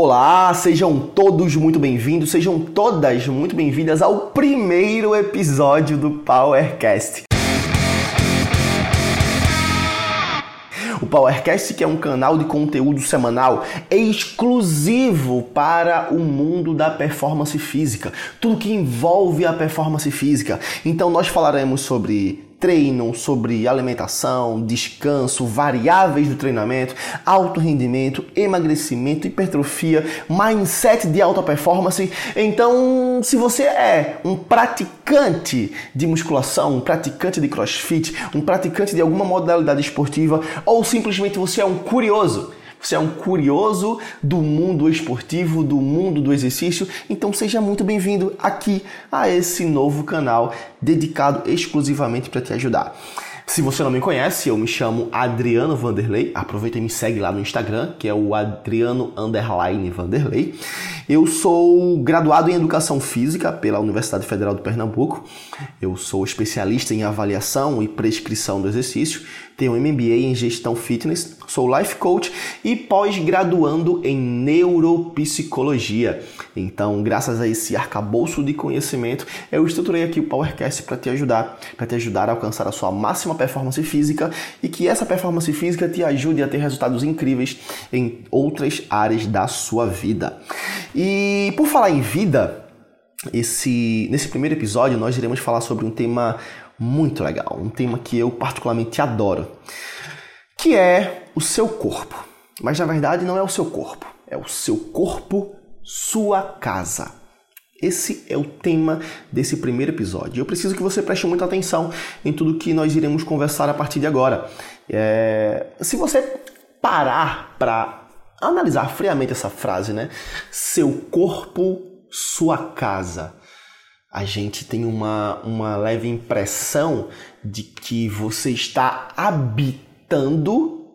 Olá, sejam todos muito bem-vindos, sejam todas muito bem-vindas ao primeiro episódio do PowerCast. O PowerCast, que é um canal de conteúdo semanal exclusivo para o mundo da performance física, tudo que envolve a performance física. Então, nós falaremos sobre treino, sobre alimentação, descanso, variáveis do treinamento, alto rendimento, emagrecimento, hipertrofia, mindset de alta performance. Então, se você é um praticante de musculação, um praticante de crossfit, um praticante de alguma modalidade esportiva ou simplesmente você é um curioso, você é um curioso do mundo esportivo, do mundo do exercício, então seja muito bem-vindo aqui a esse novo canal dedicado exclusivamente para te ajudar. Se você não me conhece, eu me chamo Adriano Vanderlei. Aproveita e me segue lá no Instagram, que é o Adriano Underline Vanderlei. Eu sou graduado em Educação Física pela Universidade Federal de Pernambuco. Eu sou especialista em avaliação e prescrição do exercício. Tenho MBA em Gestão Fitness. Sou Life Coach e pós-graduando em Neuropsicologia. Então, graças a esse arcabouço de conhecimento, eu estruturei aqui o PowerCast para te ajudar, para te ajudar a alcançar a sua máxima performance física e que essa performance física te ajude a ter resultados incríveis em outras áreas da sua vida. E por falar em vida, esse, nesse primeiro episódio nós iremos falar sobre um tema muito legal, um tema que eu particularmente adoro, que é o seu corpo. Mas na verdade não é o seu corpo, é o seu corpo, sua casa. Esse é o tema desse primeiro episódio. Eu preciso que você preste muita atenção em tudo que nós iremos conversar a partir de agora. É... Se você parar para analisar friamente essa frase, né? Seu corpo, sua casa. A gente tem uma, uma leve impressão de que você está habitando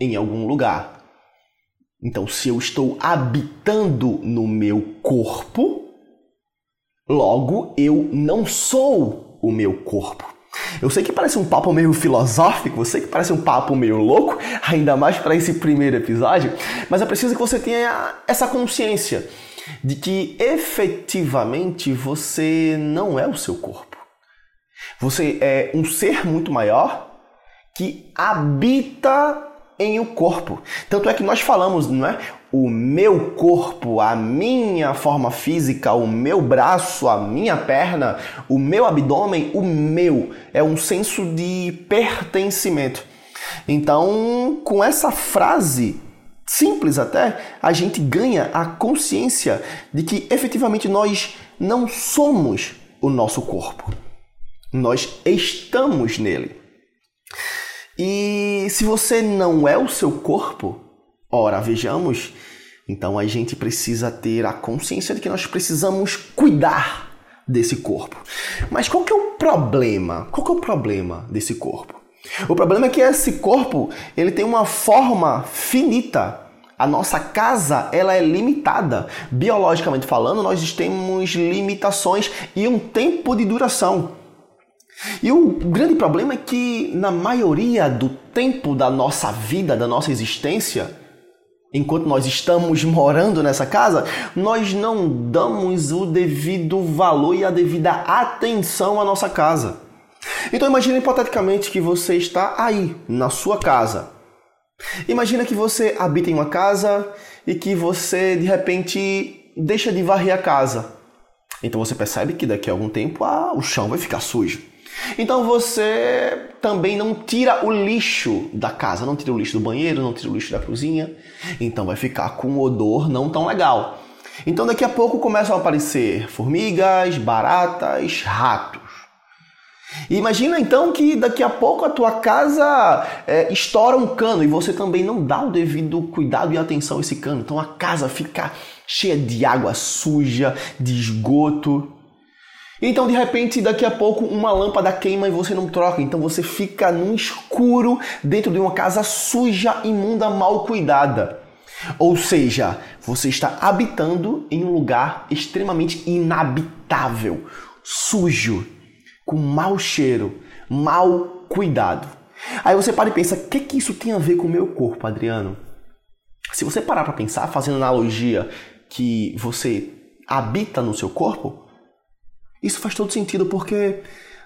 em algum lugar. Então, se eu estou habitando no meu corpo, Logo, eu não sou o meu corpo. Eu sei que parece um papo meio filosófico, eu sei que parece um papo meio louco, ainda mais para esse primeiro episódio, mas é preciso que você tenha essa consciência de que efetivamente você não é o seu corpo. Você é um ser muito maior que habita em o corpo. Tanto é que nós falamos, não é? O meu corpo, a minha forma física, o meu braço, a minha perna, o meu abdômen, o meu. É um senso de pertencimento. Então, com essa frase, simples até, a gente ganha a consciência de que efetivamente nós não somos o nosso corpo. Nós estamos nele. E se você não é o seu corpo, ora, vejamos, então a gente precisa ter a consciência de que nós precisamos cuidar desse corpo. Mas qual que é o problema? Qual que é o problema desse corpo? O problema é que esse corpo, ele tem uma forma finita. A nossa casa, ela é limitada. Biologicamente falando, nós temos limitações e um tempo de duração. E o grande problema é que, na maioria do tempo da nossa vida, da nossa existência, enquanto nós estamos morando nessa casa, nós não damos o devido valor e a devida atenção à nossa casa. Então imagine hipoteticamente que você está aí, na sua casa. Imagina que você habita em uma casa e que você de repente deixa de varrer a casa. Então você percebe que daqui a algum tempo ah, o chão vai ficar sujo. Então você também não tira o lixo da casa, não tira o lixo do banheiro, não tira o lixo da cozinha. Então vai ficar com um odor não tão legal. Então daqui a pouco começam a aparecer formigas, baratas, ratos. Imagina então que daqui a pouco a tua casa é, estoura um cano e você também não dá o devido cuidado e atenção a esse cano. Então a casa fica cheia de água suja, de esgoto. Então, de repente, daqui a pouco uma lâmpada queima e você não troca. Então você fica no escuro dentro de uma casa suja, imunda, mal cuidada. Ou seja, você está habitando em um lugar extremamente inabitável, sujo, com mau cheiro, mal cuidado. Aí você para e pensa: o que, que isso tem a ver com o meu corpo, Adriano? Se você parar para pensar, fazendo analogia que você habita no seu corpo, isso faz todo sentido porque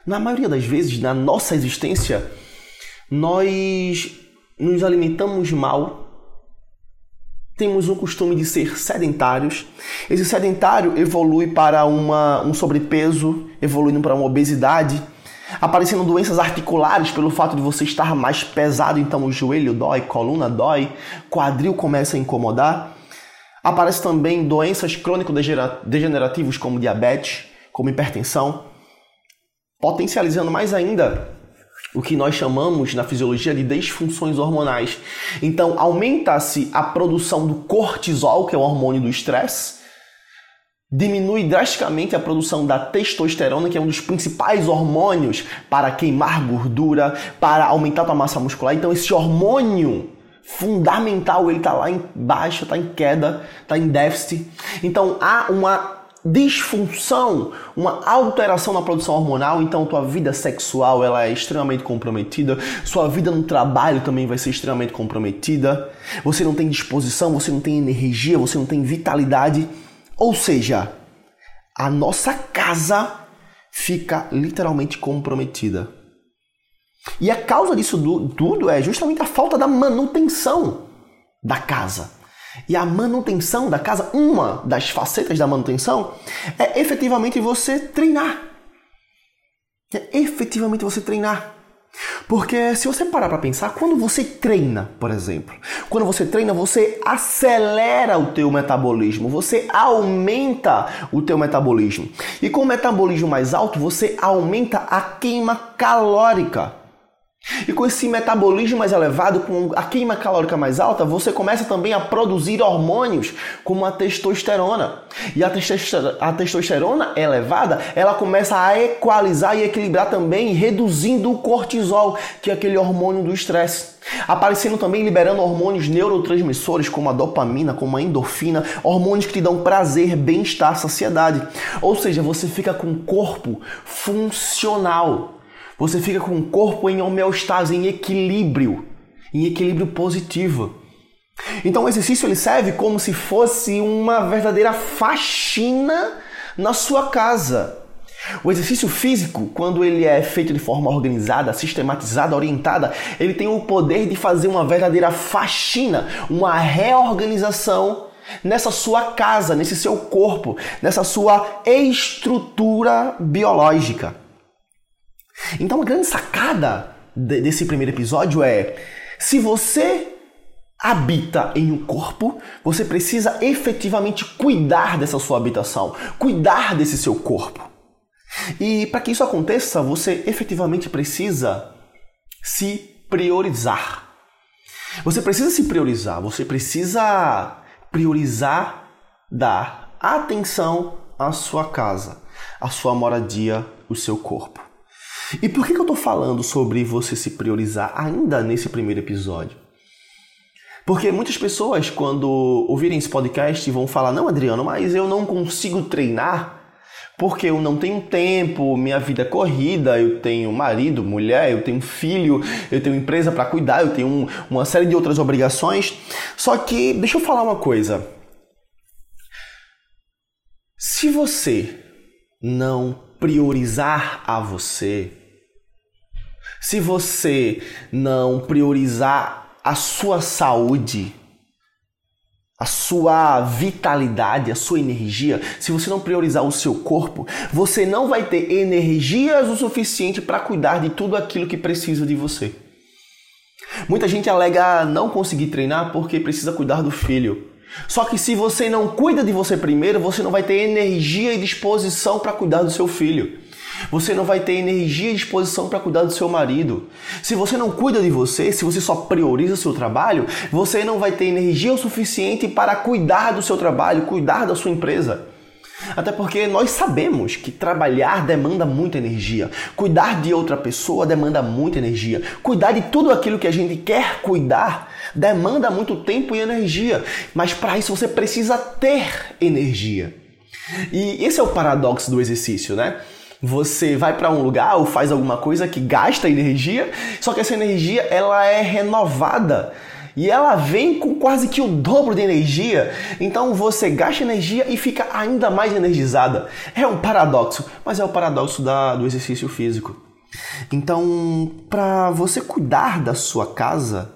na maioria das vezes na nossa existência nós nos alimentamos mal, temos um costume de ser sedentários. Esse sedentário evolui para uma, um sobrepeso, evoluindo para uma obesidade, aparecendo doenças articulares pelo fato de você estar mais pesado, então o joelho dói, coluna dói, quadril começa a incomodar. Aparece também doenças crônico-degenerativas como diabetes, como hipertensão, potencializando mais ainda o que nós chamamos na fisiologia de disfunções hormonais. Então, aumenta-se a produção do cortisol, que é o hormônio do estresse, diminui drasticamente a produção da testosterona, que é um dos principais hormônios para queimar gordura, para aumentar a massa muscular. Então, esse hormônio fundamental, ele está lá embaixo, está em queda, está em déficit. Então, há uma disfunção, uma alteração na produção hormonal, então tua vida sexual ela é extremamente comprometida, sua vida no trabalho também vai ser extremamente comprometida. Você não tem disposição, você não tem energia, você não tem vitalidade, ou seja, a nossa casa fica literalmente comprometida. E a causa disso tudo é justamente a falta da manutenção da casa. E a manutenção da casa, uma das facetas da manutenção, é efetivamente você treinar. É efetivamente você treinar. Porque se você parar para pensar, quando você treina, por exemplo, quando você treina, você acelera o teu metabolismo, você aumenta o teu metabolismo. E com o metabolismo mais alto, você aumenta a queima calórica. E com esse metabolismo mais elevado, com a queima calórica mais alta, você começa também a produzir hormônios como a testosterona. E a testosterona, a testosterona elevada, ela começa a equalizar e equilibrar também, reduzindo o cortisol, que é aquele hormônio do estresse. Aparecendo também liberando hormônios neurotransmissores como a dopamina, como a endorfina, hormônios que te dão prazer, bem-estar, saciedade. Ou seja, você fica com o corpo funcional. Você fica com o corpo em homeostase, em equilíbrio, em equilíbrio positivo. Então o exercício ele serve como se fosse uma verdadeira faxina na sua casa. O exercício físico, quando ele é feito de forma organizada, sistematizada, orientada, ele tem o poder de fazer uma verdadeira faxina, uma reorganização nessa sua casa, nesse seu corpo, nessa sua estrutura biológica. Então a grande sacada desse primeiro episódio é: se você habita em um corpo, você precisa efetivamente cuidar dessa sua habitação, cuidar desse seu corpo. E para que isso aconteça, você efetivamente precisa se priorizar. Você precisa se priorizar, você precisa priorizar dar atenção à sua casa, à sua moradia, o seu corpo. E por que, que eu estou falando sobre você se priorizar ainda nesse primeiro episódio? Porque muitas pessoas, quando ouvirem esse podcast, vão falar: Não, Adriano, mas eu não consigo treinar porque eu não tenho tempo, minha vida é corrida, eu tenho marido, mulher, eu tenho filho, eu tenho empresa para cuidar, eu tenho um, uma série de outras obrigações. Só que, deixa eu falar uma coisa. Se você não priorizar a você, se você não priorizar a sua saúde, a sua vitalidade, a sua energia, se você não priorizar o seu corpo, você não vai ter energias o suficiente para cuidar de tudo aquilo que precisa de você. Muita gente alega não conseguir treinar porque precisa cuidar do filho. Só que se você não cuida de você primeiro, você não vai ter energia e disposição para cuidar do seu filho. Você não vai ter energia e disposição para cuidar do seu marido. Se você não cuida de você, se você só prioriza o seu trabalho, você não vai ter energia o suficiente para cuidar do seu trabalho, cuidar da sua empresa. Até porque nós sabemos que trabalhar demanda muita energia. Cuidar de outra pessoa demanda muita energia. Cuidar de tudo aquilo que a gente quer cuidar demanda muito tempo e energia. Mas para isso você precisa ter energia. E esse é o paradoxo do exercício, né? Você vai para um lugar ou faz alguma coisa que gasta energia, só que essa energia ela é renovada E ela vem com quase que o dobro de energia. Então você gasta energia e fica ainda mais energizada. É um paradoxo, mas é o paradoxo da, do exercício físico. Então, para você cuidar da sua casa,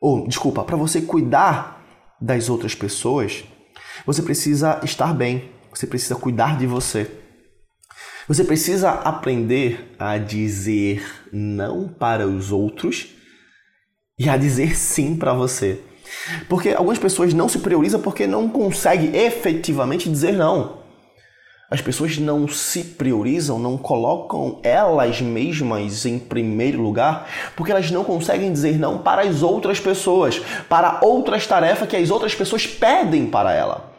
ou desculpa, para você cuidar das outras pessoas, você precisa estar bem, você precisa cuidar de você. Você precisa aprender a dizer não para os outros e a dizer sim para você. Porque algumas pessoas não se priorizam porque não conseguem efetivamente dizer não. As pessoas não se priorizam, não colocam elas mesmas em primeiro lugar, porque elas não conseguem dizer não para as outras pessoas, para outras tarefas que as outras pessoas pedem para ela.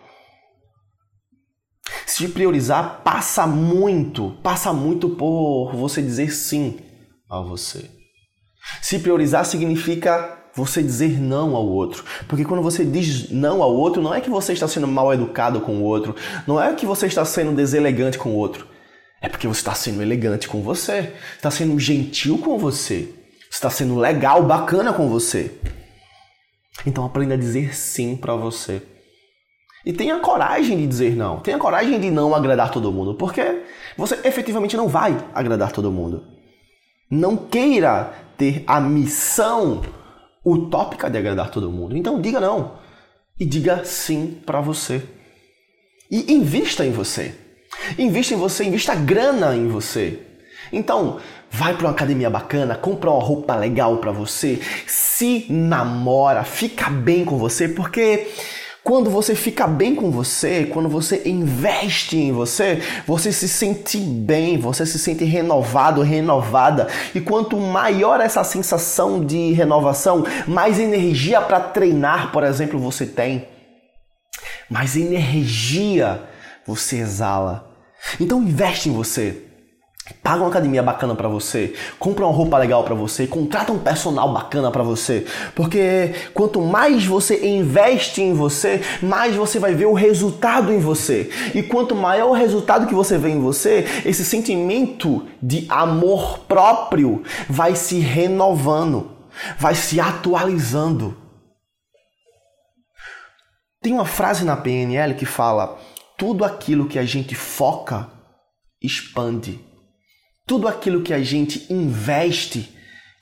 Se priorizar passa muito, passa muito por você dizer sim a você. Se priorizar significa você dizer não ao outro. Porque quando você diz não ao outro, não é que você está sendo mal educado com o outro, não é que você está sendo deselegante com o outro. É porque você está sendo elegante com você, está sendo gentil com você, está sendo legal, bacana com você. Então aprenda a dizer sim para você. E tenha coragem de dizer não. Tenha coragem de não agradar todo mundo, porque você efetivamente não vai agradar todo mundo. Não queira ter a missão utópica de agradar todo mundo. Então diga não e diga sim para você. E invista em você. Invista em você, invista grana em você. Então, vai para uma academia bacana, compra uma roupa legal para você, se namora, fica bem com você, porque quando você fica bem com você, quando você investe em você, você se sente bem, você se sente renovado, renovada. E quanto maior essa sensação de renovação, mais energia para treinar, por exemplo, você tem. Mais energia você exala. Então investe em você. Paga uma academia bacana para você, compra uma roupa legal para você, contrata um personal bacana para você, porque quanto mais você investe em você, mais você vai ver o resultado em você. E quanto maior o resultado que você vê em você, esse sentimento de amor próprio vai se renovando, vai se atualizando. Tem uma frase na PNL que fala: tudo aquilo que a gente foca expande. Tudo aquilo que a gente investe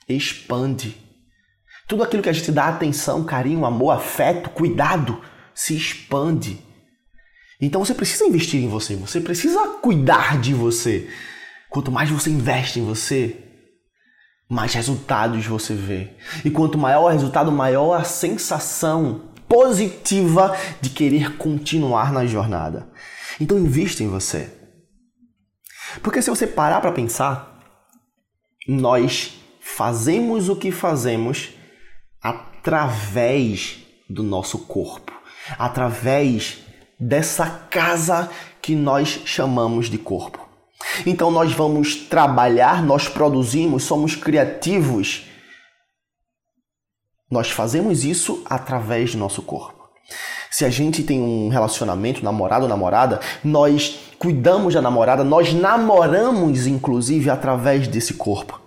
expande. Tudo aquilo que a gente dá atenção, carinho, amor, afeto, cuidado se expande. Então você precisa investir em você, você precisa cuidar de você. Quanto mais você investe em você, mais resultados você vê. E quanto maior o resultado, maior a sensação positiva de querer continuar na jornada. Então invista em você. Porque se você parar para pensar, nós fazemos o que fazemos através do nosso corpo, através dessa casa que nós chamamos de corpo. Então nós vamos trabalhar, nós produzimos, somos criativos. Nós fazemos isso através do nosso corpo. Se a gente tem um relacionamento, namorado ou namorada, nós cuidamos da namorada, nós namoramos inclusive através desse corpo.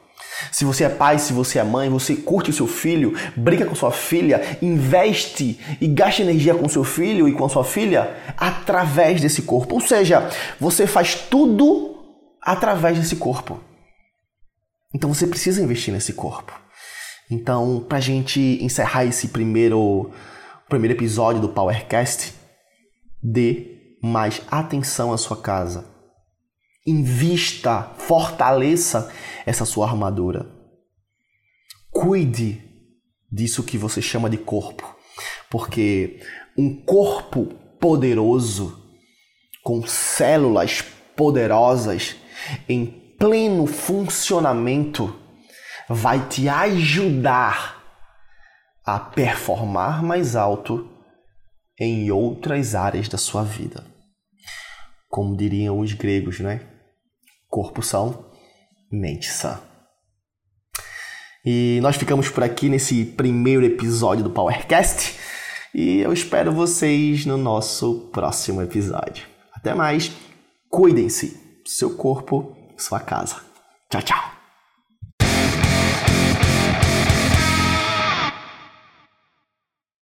Se você é pai, se você é mãe, você curte o seu filho, brinca com sua filha, investe e gasta energia com seu filho e com a sua filha através desse corpo. Ou seja, você faz tudo através desse corpo. Então você precisa investir nesse corpo. Então, para a gente encerrar esse primeiro primeiro episódio do Powercast, dê mais atenção à sua casa. Invista, fortaleça essa sua armadura. Cuide disso que você chama de corpo, porque um corpo poderoso, com células poderosas, em pleno funcionamento, vai te ajudar a performar mais alto em outras áreas da sua vida. Como diriam os gregos, né? Corpo são, mente sã. E nós ficamos por aqui nesse primeiro episódio do Powercast e eu espero vocês no nosso próximo episódio. Até mais, cuidem-se, seu corpo, sua casa. Tchau, tchau.